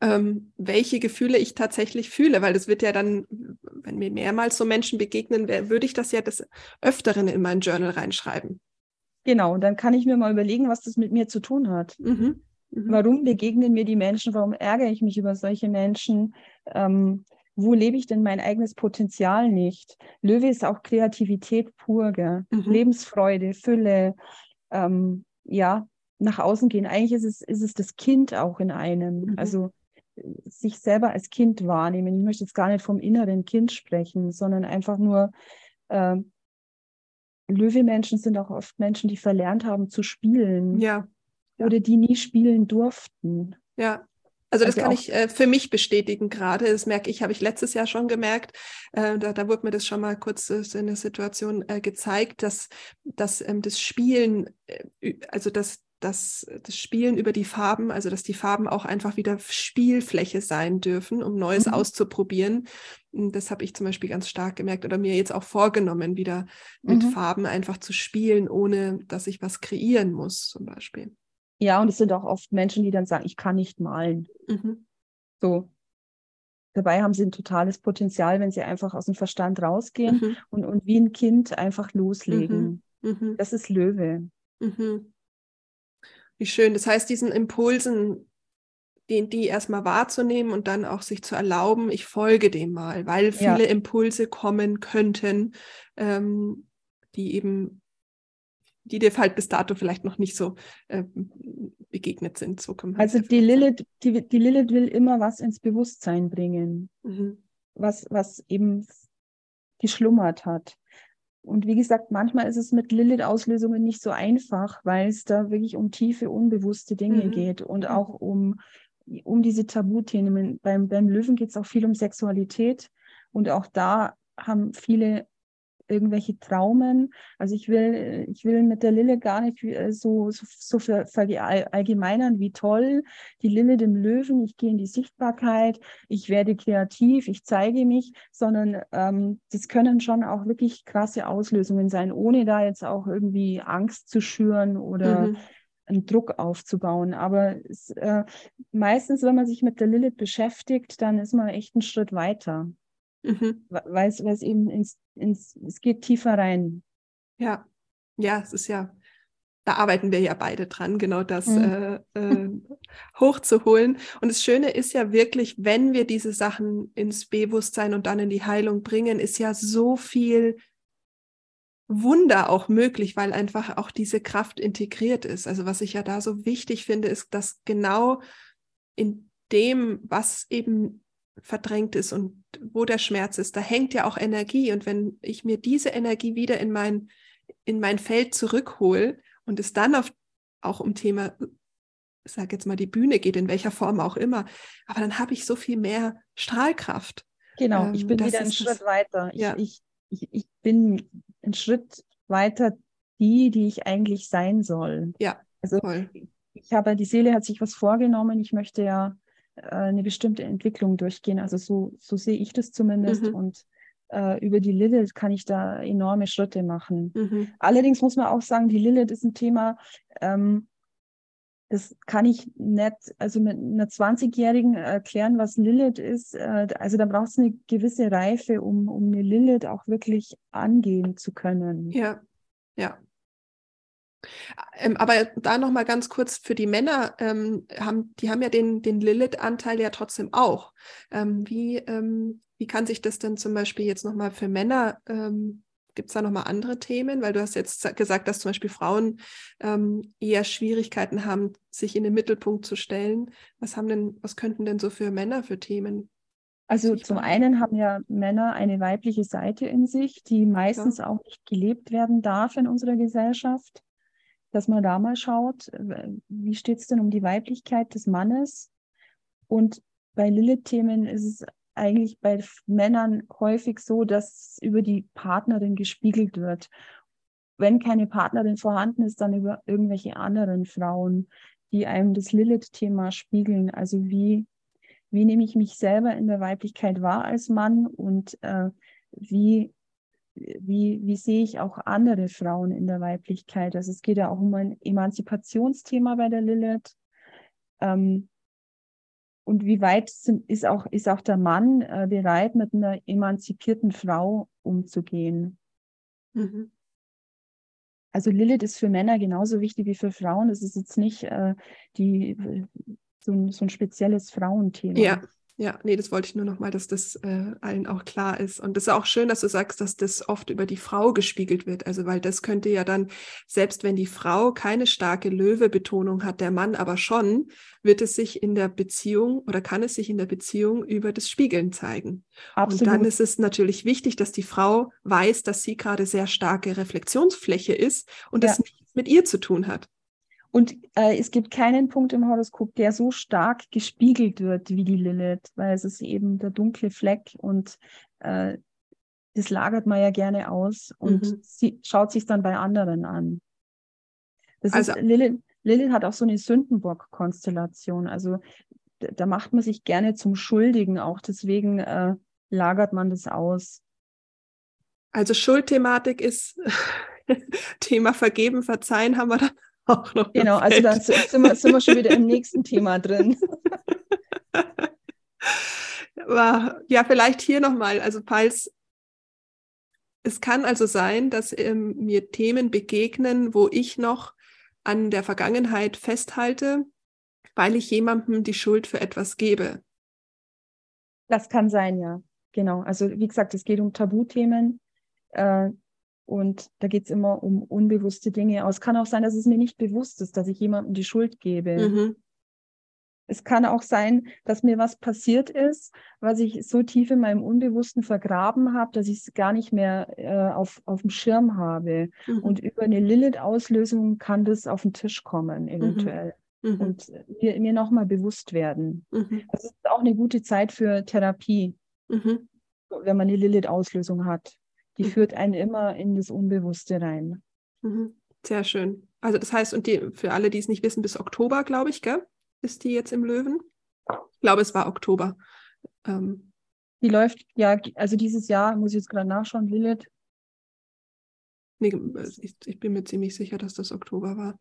ähm, welche Gefühle ich tatsächlich fühle, weil das wird ja dann, wenn mir mehrmals so Menschen begegnen, würde ich das ja des Öfteren in mein Journal reinschreiben. Genau, dann kann ich mir mal überlegen, was das mit mir zu tun hat. Mhm. Mhm. Warum begegnen mir die Menschen? Warum ärgere ich mich über solche Menschen? Ähm, wo lebe ich denn mein eigenes Potenzial nicht? Löwe ist auch Kreativität pur, mhm. Lebensfreude, Fülle, ähm, ja, nach außen gehen. Eigentlich ist es, ist es das Kind auch in einem. Mhm. Also sich selber als Kind wahrnehmen. Ich möchte jetzt gar nicht vom inneren Kind sprechen, sondern einfach nur, äh, Löwe-Menschen sind auch oft Menschen, die verlernt haben zu spielen. Ja. Oder die nie spielen durften. Ja. Also das also kann ich äh, für mich bestätigen gerade. Das merke ich, habe ich letztes Jahr schon gemerkt. Äh, da, da, wurde mir das schon mal kurz äh, in der Situation äh, gezeigt, dass, dass ähm, das Spielen, äh, also dass das, das Spielen über die Farben, also dass die Farben auch einfach wieder Spielfläche sein dürfen, um Neues mhm. auszuprobieren. Das habe ich zum Beispiel ganz stark gemerkt oder mir jetzt auch vorgenommen, wieder mit mhm. Farben einfach zu spielen, ohne dass ich was kreieren muss, zum Beispiel. Ja, und es sind auch oft Menschen, die dann sagen, ich kann nicht malen. Mhm. So. Dabei haben sie ein totales Potenzial, wenn sie einfach aus dem Verstand rausgehen mhm. und, und wie ein Kind einfach loslegen. Mhm. mhm. Das ist Löwe. Mhm. Wie schön. Das heißt, diesen Impulsen, die, die erstmal wahrzunehmen und dann auch sich zu erlauben, ich folge dem mal, weil viele ja. Impulse kommen könnten, ähm, die eben, die dir halt bis dato vielleicht noch nicht so äh, begegnet sind. So also die Lilith, die, die Lilith will immer was ins Bewusstsein bringen, mhm. was, was eben geschlummert hat. Und wie gesagt, manchmal ist es mit Lilith-Auslösungen nicht so einfach, weil es da wirklich um tiefe, unbewusste Dinge mhm. geht und auch um, um diese Tabuthemen. Beim, beim Löwen geht es auch viel um Sexualität. Und auch da haben viele irgendwelche Traumen. Also ich will, ich will mit der Lille gar nicht äh, so, so, so verallgemeinern, wie toll die Lille dem Löwen, ich gehe in die Sichtbarkeit, ich werde kreativ, ich zeige mich, sondern ähm, das können schon auch wirklich krasse Auslösungen sein, ohne da jetzt auch irgendwie Angst zu schüren oder mhm einen Druck aufzubauen. Aber es, äh, meistens, wenn man sich mit der Lilith beschäftigt, dann ist man echt einen Schritt weiter. Mhm. Weil es eben ins, ins, es geht tiefer rein. Ja, ja, es ist ja, da arbeiten wir ja beide dran, genau das mhm. äh, äh, hochzuholen. Und das Schöne ist ja wirklich, wenn wir diese Sachen ins Bewusstsein und dann in die Heilung bringen, ist ja so viel Wunder auch möglich, weil einfach auch diese Kraft integriert ist. Also was ich ja da so wichtig finde, ist, dass genau in dem, was eben verdrängt ist und wo der Schmerz ist, da hängt ja auch Energie. Und wenn ich mir diese Energie wieder in mein, in mein Feld zurückhole und es dann auf, auch um Thema, ich sage jetzt mal, die Bühne geht, in welcher Form auch immer, aber dann habe ich so viel mehr Strahlkraft. Genau, ich ähm, bin wieder einen Schritt das, weiter. Ich, ja. ich, ich, ich bin einen Schritt weiter die, die ich eigentlich sein soll. Ja, also voll. ich habe, die Seele hat sich was vorgenommen. Ich möchte ja eine bestimmte Entwicklung durchgehen. Also so, so sehe ich das zumindest. Mhm. Und äh, über die Lilith kann ich da enorme Schritte machen. Mhm. Allerdings muss man auch sagen, die Lilith ist ein Thema, ähm, das kann ich nicht, also mit einer 20-Jährigen erklären, was Lilith ist. Äh, also da braucht es eine gewisse Reife, um, um eine Lilith auch wirklich angehen zu können. Ja, ja. Ähm, aber da noch mal ganz kurz für die Männer, ähm, haben, die haben ja den, den Lilith-Anteil ja trotzdem auch. Ähm, wie, ähm, wie kann sich das denn zum Beispiel jetzt noch mal für Männer, ähm, gibt es da noch mal andere Themen? Weil du hast jetzt gesagt, dass zum Beispiel Frauen ähm, eher Schwierigkeiten haben, sich in den Mittelpunkt zu stellen. Was haben denn, was könnten denn so für Männer für Themen also zum einen haben ja Männer eine weibliche Seite in sich, die meistens ja. auch nicht gelebt werden darf in unserer Gesellschaft dass man da mal schaut, wie steht es denn um die Weiblichkeit des Mannes? Und bei Lilith-Themen ist es eigentlich bei Männern häufig so, dass über die Partnerin gespiegelt wird. Wenn keine Partnerin vorhanden ist, dann über irgendwelche anderen Frauen, die einem das Lilith-Thema spiegeln. Also wie, wie nehme ich mich selber in der Weiblichkeit wahr als Mann und äh, wie wie, wie sehe ich auch andere Frauen in der Weiblichkeit? Also es geht ja auch um ein Emanzipationsthema bei der Lilith. Ähm, und wie weit sind, ist, auch, ist auch der Mann äh, bereit, mit einer emanzipierten Frau umzugehen? Mhm. Also Lilith ist für Männer genauso wichtig wie für Frauen. Es ist jetzt nicht äh, die, so, so ein spezielles Frauenthema. Ja, ja, nee, das wollte ich nur noch mal, dass das äh, allen auch klar ist. Und das ist auch schön, dass du sagst, dass das oft über die Frau gespiegelt wird. Also, weil das könnte ja dann, selbst wenn die Frau keine starke Löwe-Betonung hat, der Mann aber schon, wird es sich in der Beziehung oder kann es sich in der Beziehung über das Spiegeln zeigen. Absolut. Und dann ist es natürlich wichtig, dass die Frau weiß, dass sie gerade sehr starke Reflexionsfläche ist und ja. das nichts mit ihr zu tun hat. Und äh, es gibt keinen Punkt im Horoskop, der so stark gespiegelt wird wie die Lilith, weil es ist eben der dunkle Fleck und äh, das lagert man ja gerne aus und mhm. sie, schaut sich dann bei anderen an. Das also, ist, Lilith, Lilith hat auch so eine Sündenbock-Konstellation. Also da macht man sich gerne zum Schuldigen, auch deswegen äh, lagert man das aus. Also Schuldthematik ist Thema Vergeben, Verzeihen haben wir dann auch noch. Genau, also dann sind wir, sind wir schon wieder im nächsten Thema drin. Aber ja, vielleicht hier nochmal, also falls es kann also sein, dass ähm, mir Themen begegnen, wo ich noch an der Vergangenheit festhalte, weil ich jemandem die Schuld für etwas gebe. Das kann sein, ja. Genau. Also wie gesagt, es geht um Tabuthemen äh, und da geht es immer um unbewusste Dinge. Aber es kann auch sein, dass es mir nicht bewusst ist, dass ich jemandem die Schuld gebe. Mhm. Es kann auch sein, dass mir was passiert ist, was ich so tief in meinem Unbewussten vergraben habe, dass ich es gar nicht mehr äh, auf, auf dem Schirm habe. Mhm. Und über eine Lilith-Auslösung kann das auf den Tisch kommen, mhm. eventuell. Mhm. Und mir, mir nochmal bewusst werden. Mhm. Das ist auch eine gute Zeit für Therapie, mhm. wenn man eine Lilith-Auslösung hat. Die mhm. führt einen immer in das Unbewusste rein. Sehr schön. Also das heißt, und die, für alle, die es nicht wissen, bis Oktober, glaube ich, gell? ist die jetzt im Löwen? Ich glaube, es war Oktober. Ähm. Die läuft, ja, also dieses Jahr, muss ich jetzt gerade nachschauen, Lilith. Nee, ich, ich, bin mir ziemlich sicher, dass das Oktober war.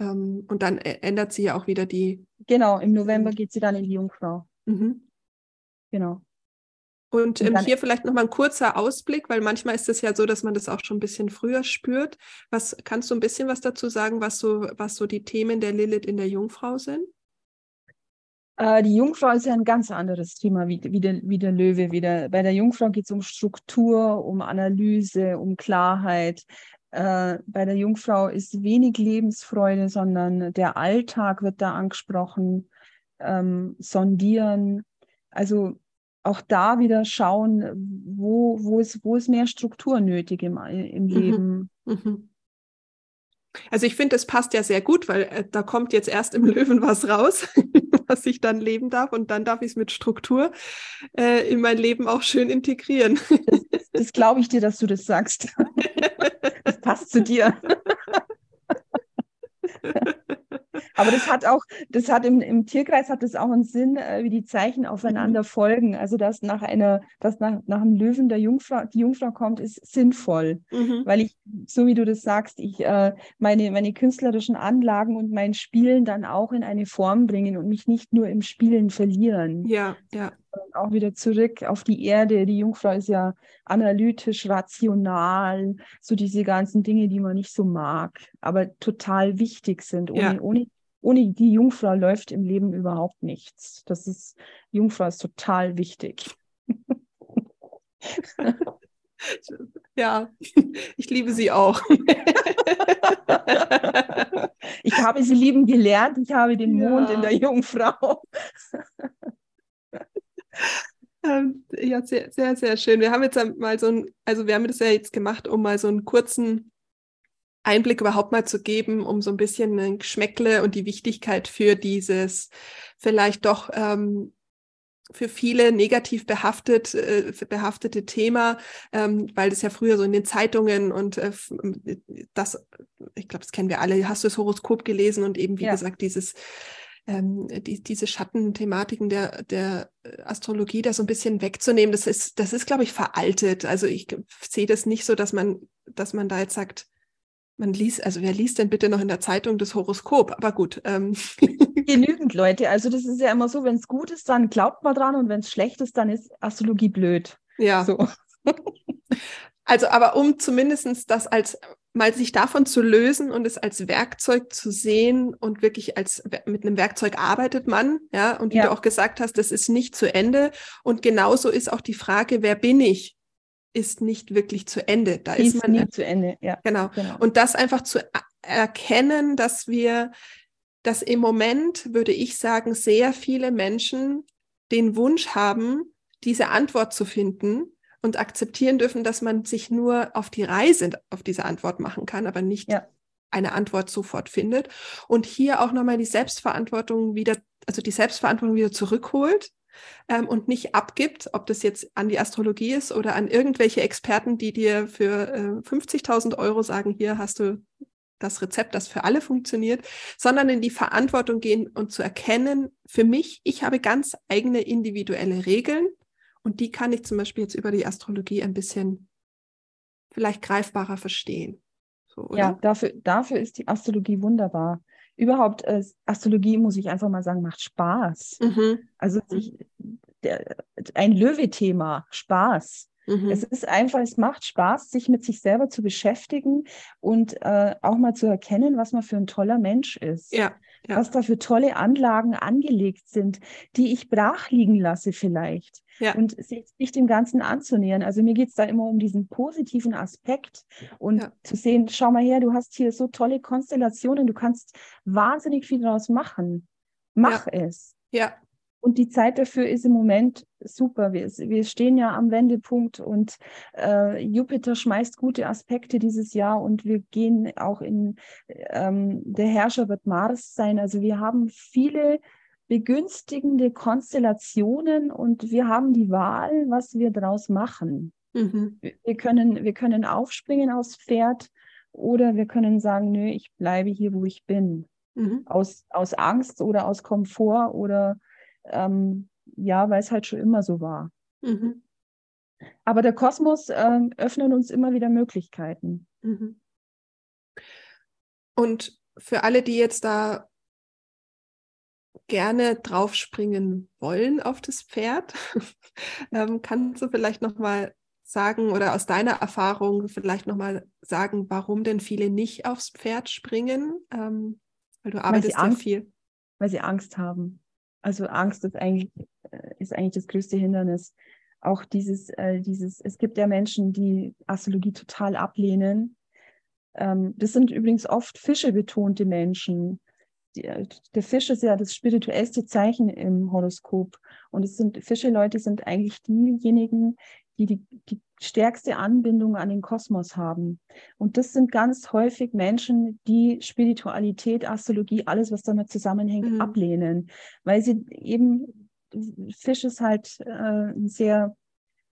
Ähm, und dann ändert sie ja auch wieder die. Genau, im November geht sie dann in die Jungfrau. Mhm. Genau. Und ähm, hier vielleicht nochmal ein kurzer Ausblick, weil manchmal ist es ja so, dass man das auch schon ein bisschen früher spürt. Was kannst du ein bisschen was dazu sagen, was so, was so die Themen der Lilith in der Jungfrau sind? Äh, die Jungfrau ist ja ein ganz anderes Thema wie, wie, der, wie der Löwe. Wie der, bei der Jungfrau geht es um Struktur, um Analyse, um Klarheit. Äh, bei der Jungfrau ist wenig Lebensfreude, sondern der Alltag wird da angesprochen, ähm, sondieren. Also auch da wieder schauen, wo, wo, ist, wo ist mehr Struktur nötig im, im mhm. Leben. Mhm. Also ich finde, es passt ja sehr gut, weil äh, da kommt jetzt erst im Löwen was raus, was ich dann leben darf und dann darf ich es mit Struktur äh, in mein Leben auch schön integrieren. Das, das glaube ich dir, dass du das sagst. Das passt zu dir. Aber das hat auch, das hat im, im Tierkreis hat das auch einen Sinn, äh, wie die Zeichen aufeinander mhm. folgen. Also dass nach einer, dass nach, nach einem Löwen der Jungfrau, die Jungfrau kommt, ist sinnvoll. Mhm. Weil ich, so wie du das sagst, ich äh, meine, meine künstlerischen Anlagen und mein Spielen dann auch in eine Form bringen und mich nicht nur im Spielen verlieren. Ja, ja auch wieder zurück auf die Erde. Die Jungfrau ist ja analytisch, rational, so diese ganzen Dinge, die man nicht so mag, aber total wichtig sind. Ohne, ja. ohne ohne die Jungfrau läuft im Leben überhaupt nichts. Das ist, Jungfrau ist total wichtig. Ja, ich liebe sie auch. Ich habe sie lieben gelernt. Ich habe den ja. Mond in der Jungfrau. Ähm, ja, sehr, sehr, sehr schön. Wir haben jetzt mal so ein, also wir haben das ja jetzt gemacht, um mal so einen kurzen Einblick überhaupt mal zu geben, um so ein bisschen ein Geschmäckle und die Wichtigkeit für dieses vielleicht doch ähm, für viele negativ behaftet, äh, behaftete Thema, ähm, weil das ja früher so in den Zeitungen und äh, das, ich glaube, das kennen wir alle, hast du das Horoskop gelesen und eben, wie ja. gesagt, dieses ähm, die, diese Schattenthematiken der, der Astrologie da so ein bisschen wegzunehmen, das ist, das ist, glaube ich, veraltet. Also ich sehe das nicht so, dass man, dass man da jetzt sagt, man liest, also wer liest denn bitte noch in der Zeitung das Horoskop? Aber gut. Ähm. Genügend Leute. Also das ist ja immer so, wenn es gut ist, dann glaubt man dran und wenn es schlecht ist, dann ist Astrologie blöd. Ja. So. Also, aber um zumindest das als mal sich davon zu lösen und es als Werkzeug zu sehen und wirklich als mit einem Werkzeug arbeitet man, ja, und wie ja. du auch gesagt hast, das ist nicht zu Ende. Und genauso ist auch die Frage, wer bin ich? Ist nicht wirklich zu Ende. Da ist, ist man nie zu Ende, ja. Genau. genau. Und das einfach zu erkennen, dass wir, dass im Moment, würde ich sagen, sehr viele Menschen den Wunsch haben, diese Antwort zu finden und akzeptieren dürfen, dass man sich nur auf die Reise auf diese Antwort machen kann, aber nicht ja. eine Antwort sofort findet. Und hier auch nochmal die Selbstverantwortung wieder, also die Selbstverantwortung wieder zurückholt ähm, und nicht abgibt, ob das jetzt an die Astrologie ist oder an irgendwelche Experten, die dir für äh, 50.000 Euro sagen, hier hast du das Rezept, das für alle funktioniert, sondern in die Verantwortung gehen und zu erkennen, für mich, ich habe ganz eigene individuelle Regeln und die kann ich zum Beispiel jetzt über die Astrologie ein bisschen vielleicht greifbarer verstehen. So, ja, dafür, dafür ist die Astrologie wunderbar. Überhaupt, äh, Astrologie, muss ich einfach mal sagen, macht Spaß. Mhm. Also sich, der, ein Löwe-Thema, Spaß. Mhm. Es ist einfach, es macht Spaß, sich mit sich selber zu beschäftigen und äh, auch mal zu erkennen, was man für ein toller Mensch ist. Ja, ja. Was da für tolle Anlagen angelegt sind, die ich brach liegen lasse vielleicht. Ja. Und sich, dem Ganzen anzunähern. Also mir geht es da immer um diesen positiven Aspekt und ja. zu sehen, schau mal her, du hast hier so tolle Konstellationen, du kannst wahnsinnig viel daraus machen. Mach es. Ja, und die Zeit dafür ist im Moment super. Wir, wir stehen ja am Wendepunkt und äh, Jupiter schmeißt gute Aspekte dieses Jahr und wir gehen auch in, ähm, der Herrscher wird Mars sein. Also wir haben viele begünstigende Konstellationen und wir haben die Wahl, was wir daraus machen. Mhm. Wir, können, wir können aufspringen aufs Pferd oder wir können sagen, nö, ich bleibe hier, wo ich bin. Mhm. Aus, aus Angst oder aus Komfort oder ähm, ja, weil es halt schon immer so war. Mhm. Aber der Kosmos äh, öffnet uns immer wieder Möglichkeiten. Mhm. Und für alle, die jetzt da gerne draufspringen wollen auf das Pferd, ähm, kannst du vielleicht noch mal sagen oder aus deiner Erfahrung vielleicht noch mal sagen, warum denn viele nicht aufs Pferd springen? Ähm, weil du arbeitest weil ja viel. Weil sie Angst haben. Also Angst ist eigentlich, äh, ist eigentlich das größte Hindernis. Auch dieses, äh, dieses, es gibt ja Menschen, die Astrologie total ablehnen. Ähm, das sind übrigens oft Fische betonte Menschen. Die, äh, der Fisch ist ja das spirituellste Zeichen im Horoskop. Und es sind Fische-Leute sind eigentlich diejenigen, die, die die stärkste Anbindung an den Kosmos haben. Und das sind ganz häufig Menschen, die Spiritualität, Astrologie, alles, was damit zusammenhängt, mhm. ablehnen, weil sie eben, Fisch ist halt äh, ein sehr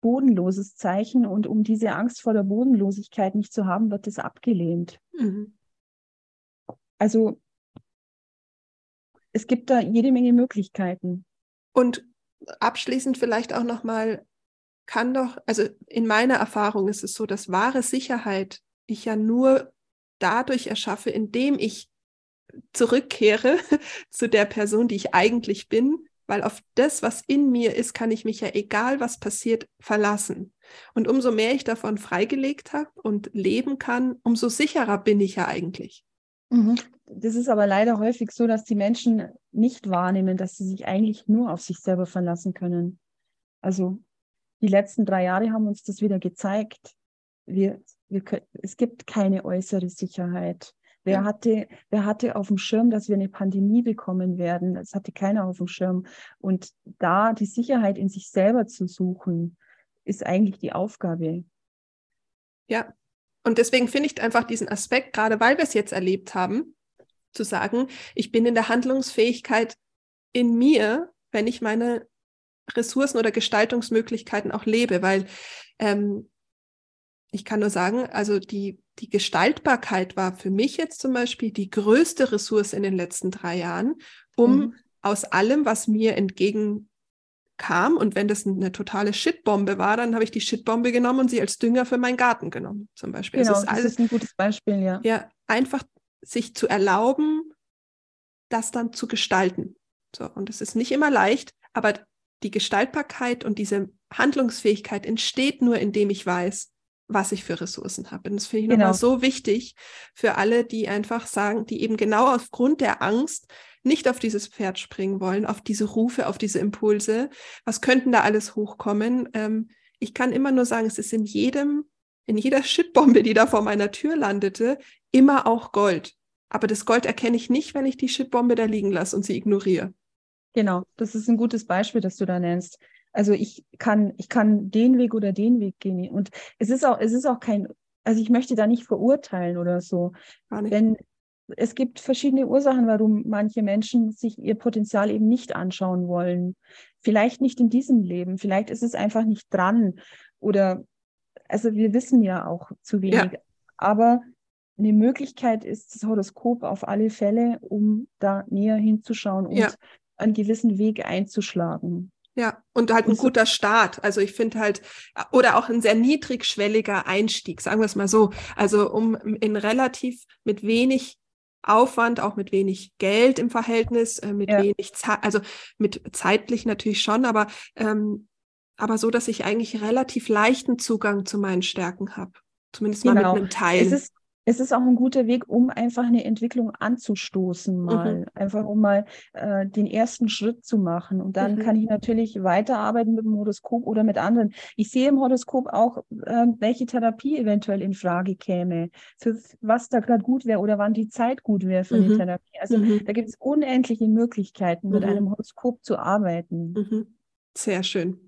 bodenloses Zeichen und um diese Angst vor der Bodenlosigkeit nicht zu haben, wird es abgelehnt. Mhm. Also es gibt da jede Menge Möglichkeiten. Und abschließend vielleicht auch nochmal kann doch, also in meiner Erfahrung ist es so, dass wahre Sicherheit ich ja nur dadurch erschaffe, indem ich zurückkehre zu der Person, die ich eigentlich bin, weil auf das, was in mir ist, kann ich mich ja, egal was passiert, verlassen. Und umso mehr ich davon freigelegt habe und leben kann, umso sicherer bin ich ja eigentlich. Mhm. Das ist aber leider häufig so, dass die Menschen nicht wahrnehmen, dass sie sich eigentlich nur auf sich selber verlassen können. Also die letzten drei Jahre haben uns das wieder gezeigt. Wir, wir, es gibt keine äußere Sicherheit. Wer, hatte, wer hatte auf dem Schirm, dass wir eine Pandemie bekommen werden? Das hatte keiner auf dem Schirm. Und da die Sicherheit in sich selber zu suchen, ist eigentlich die Aufgabe. Ja, und deswegen finde ich einfach diesen Aspekt, gerade weil wir es jetzt erlebt haben, zu sagen, ich bin in der Handlungsfähigkeit in mir, wenn ich meine Ressourcen oder Gestaltungsmöglichkeiten auch lebe, weil ähm, ich kann nur sagen, also die, die Gestaltbarkeit war für mich jetzt zum Beispiel die größte Ressource in den letzten drei Jahren, um mhm. aus allem, was mir entgegenkam, und wenn das eine totale Shitbombe war, dann habe ich die Shitbombe genommen und sie als Dünger für meinen Garten genommen, zum Beispiel. Genau, ist alles, das ist ein gutes Beispiel, ja. Ja, einfach sich zu erlauben, das dann zu gestalten. So, und es ist nicht immer leicht, aber die Gestaltbarkeit und diese Handlungsfähigkeit entsteht nur, indem ich weiß, was ich für Ressourcen habe. Und das finde ich genau. nochmal so wichtig für alle, die einfach sagen, die eben genau aufgrund der Angst nicht auf dieses Pferd springen wollen, auf diese Rufe, auf diese Impulse. Was könnten da alles hochkommen? Ähm, ich kann immer nur sagen, es ist in jedem, in jeder Shitbombe, die da vor meiner Tür landete, immer auch Gold. Aber das Gold erkenne ich nicht, wenn ich die Shitbombe da liegen lasse und sie ignoriere. Genau, das ist ein gutes Beispiel, das du da nennst. Also ich kann, ich kann den Weg oder den Weg gehen. Und es ist auch, es ist auch kein, also ich möchte da nicht verurteilen oder so. Denn es gibt verschiedene Ursachen, warum manche Menschen sich ihr Potenzial eben nicht anschauen wollen. Vielleicht nicht in diesem Leben, vielleicht ist es einfach nicht dran. Oder also wir wissen ja auch zu wenig. Ja. Aber eine Möglichkeit ist das Horoskop auf alle Fälle, um da näher hinzuschauen und ja. Einen gewissen Weg einzuschlagen. Ja, und halt ein und guter Start. Also ich finde halt, oder auch ein sehr niedrigschwelliger Einstieg, sagen wir es mal so. Also um in relativ mit wenig Aufwand, auch mit wenig Geld im Verhältnis, äh, mit ja. wenig Zeit, also mit zeitlich natürlich schon, aber, ähm, aber so, dass ich eigentlich relativ leichten Zugang zu meinen Stärken habe. Zumindest genau. mal mit genau. einem Teil. Es ist, es ist auch ein guter Weg, um einfach eine Entwicklung anzustoßen, mal. Mhm. Einfach um mal äh, den ersten Schritt zu machen. Und dann mhm. kann ich natürlich weiterarbeiten mit dem Horoskop oder mit anderen. Ich sehe im Horoskop auch, äh, welche Therapie eventuell in Frage käme, für was da gerade gut wäre oder wann die Zeit gut wäre für mhm. eine Therapie. Also mhm. da gibt es unendliche Möglichkeiten, mit mhm. einem Horoskop zu arbeiten. Mhm. Sehr schön.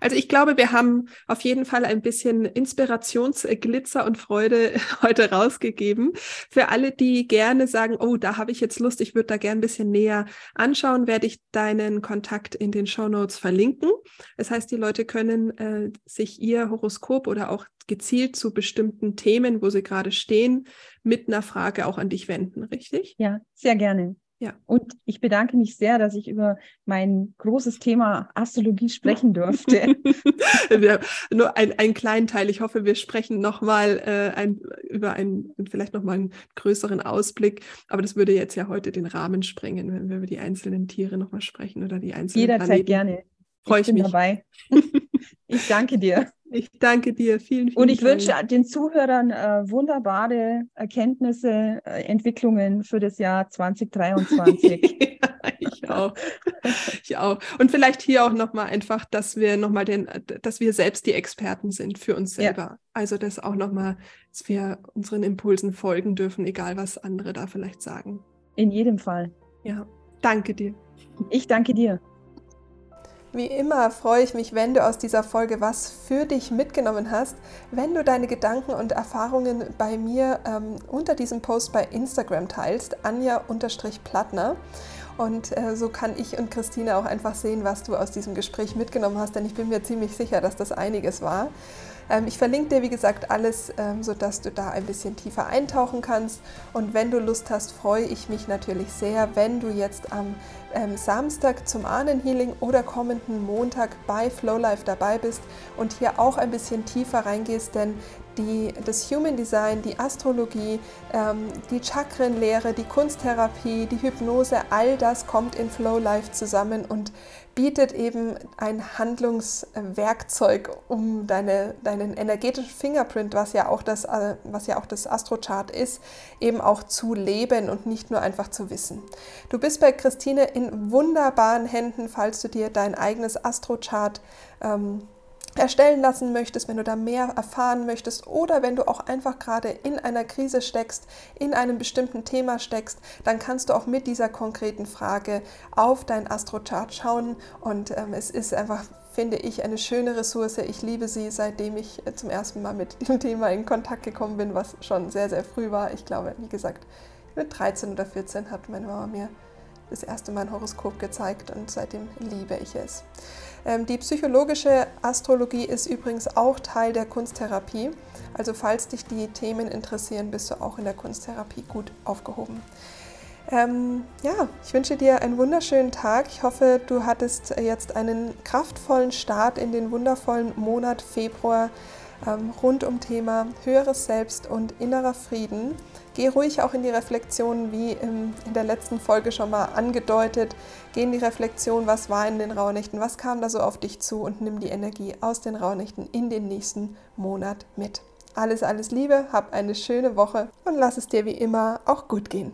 Also ich glaube, wir haben auf jeden Fall ein bisschen Inspirationsglitzer und Freude heute rausgegeben. Für alle, die gerne sagen, oh, da habe ich jetzt Lust, ich würde da gerne ein bisschen näher anschauen, werde ich deinen Kontakt in den Show Notes verlinken. Das heißt, die Leute können äh, sich ihr Horoskop oder auch gezielt zu bestimmten Themen, wo sie gerade stehen, mit einer Frage auch an dich wenden, richtig? Ja, sehr gerne. Ja. Und ich bedanke mich sehr, dass ich über mein großes Thema Astrologie sprechen durfte. nur ein, einen kleinen Teil. Ich hoffe, wir sprechen nochmal äh, ein, über einen, vielleicht nochmal einen größeren Ausblick. Aber das würde jetzt ja heute den Rahmen sprengen, wenn wir über die einzelnen Tiere nochmal sprechen oder die einzelnen Jederzeit Planeten. gerne. Freue ich, ich bin mich. dabei. ich danke dir. Ich danke dir. Vielen, vielen Und ich Dank. wünsche den Zuhörern äh, wunderbare Erkenntnisse, äh, Entwicklungen für das Jahr 2023. ja, ich auch. Ich auch. Und vielleicht hier auch nochmal einfach, dass wir nochmal den, dass wir selbst die Experten sind für uns selber. Ja. Also das auch nochmal, dass wir unseren Impulsen folgen dürfen, egal was andere da vielleicht sagen. In jedem Fall. Ja. Danke dir. Ich danke dir. Wie immer freue ich mich, wenn du aus dieser Folge was für dich mitgenommen hast. Wenn du deine Gedanken und Erfahrungen bei mir ähm, unter diesem Post bei Instagram teilst, Anja-Plattner. Und äh, so kann ich und Christine auch einfach sehen, was du aus diesem Gespräch mitgenommen hast, denn ich bin mir ziemlich sicher, dass das einiges war. Ähm, ich verlinke dir, wie gesagt, alles, ähm, sodass du da ein bisschen tiefer eintauchen kannst. Und wenn du Lust hast, freue ich mich natürlich sehr, wenn du jetzt am ähm, Samstag zum Ahnenhealing oder kommenden Montag bei Flowlife dabei bist und hier auch ein bisschen tiefer reingehst, denn die, das Human Design, die Astrologie, ähm, die Chakrenlehre, die Kunsttherapie, die Hypnose, all das kommt in Flow Life zusammen und bietet eben ein Handlungswerkzeug, um deine, deinen energetischen Fingerprint, was ja, auch das, äh, was ja auch das Astrochart ist, eben auch zu leben und nicht nur einfach zu wissen. Du bist bei Christine in wunderbaren Händen, falls du dir dein eigenes Astrochart ähm, erstellen lassen möchtest, wenn du da mehr erfahren möchtest oder wenn du auch einfach gerade in einer Krise steckst, in einem bestimmten Thema steckst, dann kannst du auch mit dieser konkreten Frage auf dein Astrochart schauen und ähm, es ist einfach finde ich eine schöne Ressource. Ich liebe sie, seitdem ich äh, zum ersten Mal mit dem Thema in Kontakt gekommen bin, was schon sehr, sehr früh war. Ich glaube, wie gesagt, mit 13 oder 14 hat meine Mama mir das erste Mal ein Horoskop gezeigt und seitdem liebe ich es. Ähm, die psychologische Astrologie ist übrigens auch Teil der Kunsttherapie. Also falls dich die Themen interessieren, bist du auch in der Kunsttherapie gut aufgehoben. Ähm, ja, ich wünsche dir einen wunderschönen Tag. Ich hoffe, du hattest jetzt einen kraftvollen Start in den wundervollen Monat Februar ähm, rund um Thema höheres Selbst und innerer Frieden. Geh ruhig auch in die Reflexion, wie in der letzten Folge schon mal angedeutet. Geh in die Reflexion, was war in den Rauhnächten, was kam da so auf dich zu und nimm die Energie aus den Rauhnächten in den nächsten Monat mit. Alles, alles Liebe, hab eine schöne Woche und lass es dir wie immer auch gut gehen.